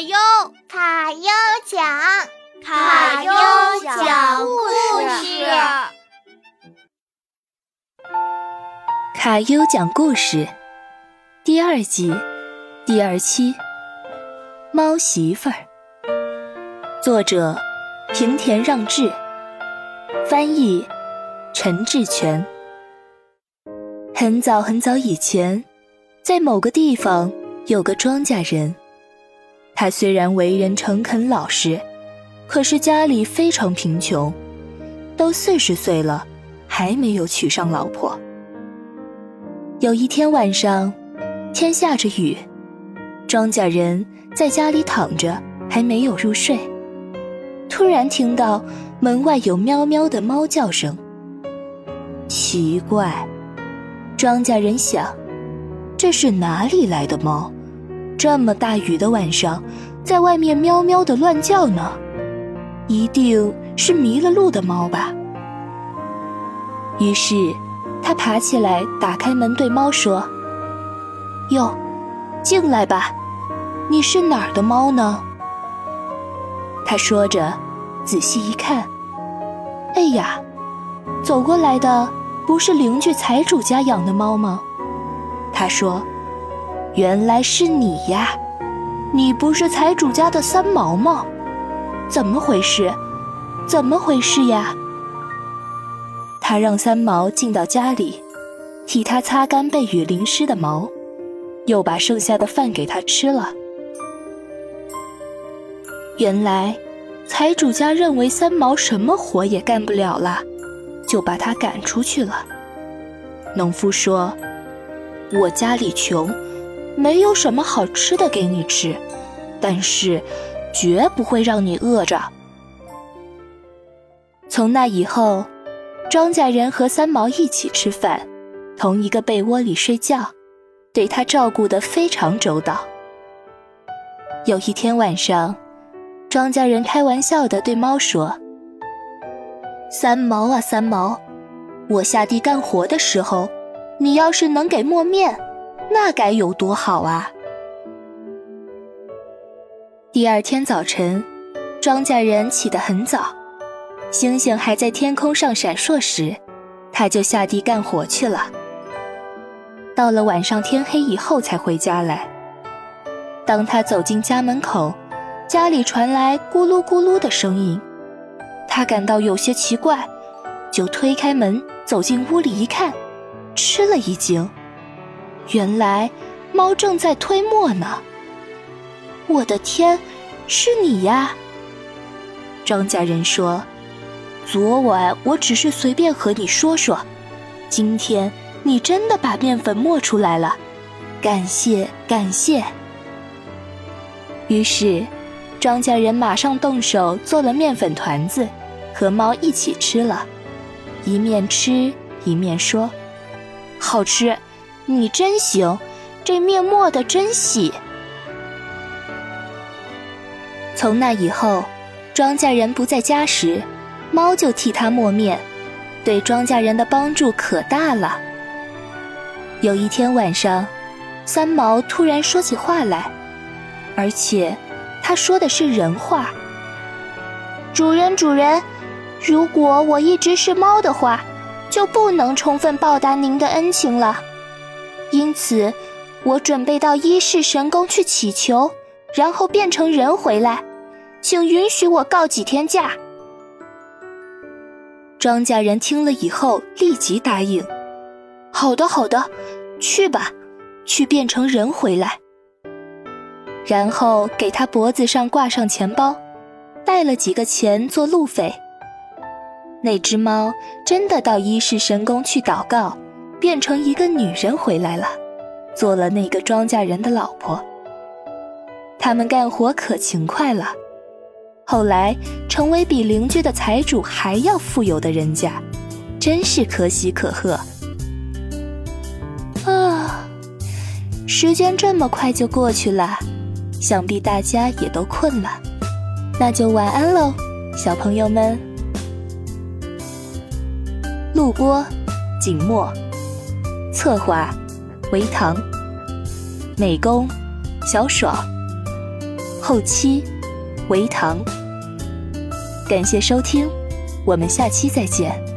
卡优，卡优讲，卡优讲故事。卡优讲故事第二集第二期，猫媳妇儿。作者：平田让志，翻译：陈志全。很早很早以前，在某个地方有个庄稼人。他虽然为人诚恳老实，可是家里非常贫穷，都四十岁了，还没有娶上老婆。有一天晚上，天下着雨，庄稼人在家里躺着，还没有入睡，突然听到门外有喵喵的猫叫声。奇怪，庄稼人想，这是哪里来的猫？这么大雨的晚上，在外面喵喵的乱叫呢，一定是迷了路的猫吧。于是，他爬起来，打开门，对猫说：“哟，进来吧，你是哪儿的猫呢？”他说着，仔细一看，哎呀，走过来的不是邻居财主家养的猫吗？他说。原来是你呀！你不是财主家的三毛吗？怎么回事？怎么回事呀？他让三毛进到家里，替他擦干被雨淋湿的毛，又把剩下的饭给他吃了。原来，财主家认为三毛什么活也干不了了，就把他赶出去了。农夫说：“我家里穷。”没有什么好吃的给你吃，但是绝不会让你饿着。从那以后，庄稼人和三毛一起吃饭，同一个被窝里睡觉，对他照顾得非常周到。有一天晚上，庄稼人开玩笑地对猫说：“三毛啊，三毛，我下地干活的时候，你要是能给磨面。”那该有多好啊！第二天早晨，庄稼人起得很早，星星还在天空上闪烁时，他就下地干活去了。到了晚上天黑以后才回家来。当他走进家门口，家里传来咕噜咕噜的声音，他感到有些奇怪，就推开门走进屋里一看，吃了一惊。原来，猫正在推磨呢。我的天，是你呀！庄稼人说：“昨晚我只是随便和你说说，今天你真的把面粉磨出来了，感谢感谢。”于是，庄稼人马上动手做了面粉团子，和猫一起吃了，一面吃一面说：“好吃。”你真行，这面磨的真细。从那以后，庄稼人不在家时，猫就替他磨面，对庄稼人的帮助可大了。有一天晚上，三毛突然说起话来，而且他说的是人话：“主人，主人，如果我一直是猫的话，就不能充分报答您的恩情了。”因此，我准备到一世神宫去祈求，然后变成人回来，请允许我告几天假。庄稼人听了以后立即答应：“好的，好的，去吧，去变成人回来。”然后给他脖子上挂上钱包，带了几个钱做路费。那只猫真的到一世神宫去祷告。变成一个女人回来了，做了那个庄稼人的老婆。他们干活可勤快了，后来成为比邻居的财主还要富有的人家，真是可喜可贺。啊，时间这么快就过去了，想必大家也都困了，那就晚安喽，小朋友们。录播：景墨。策划：维唐，美工：小爽，后期维唐。感谢收听，我们下期再见。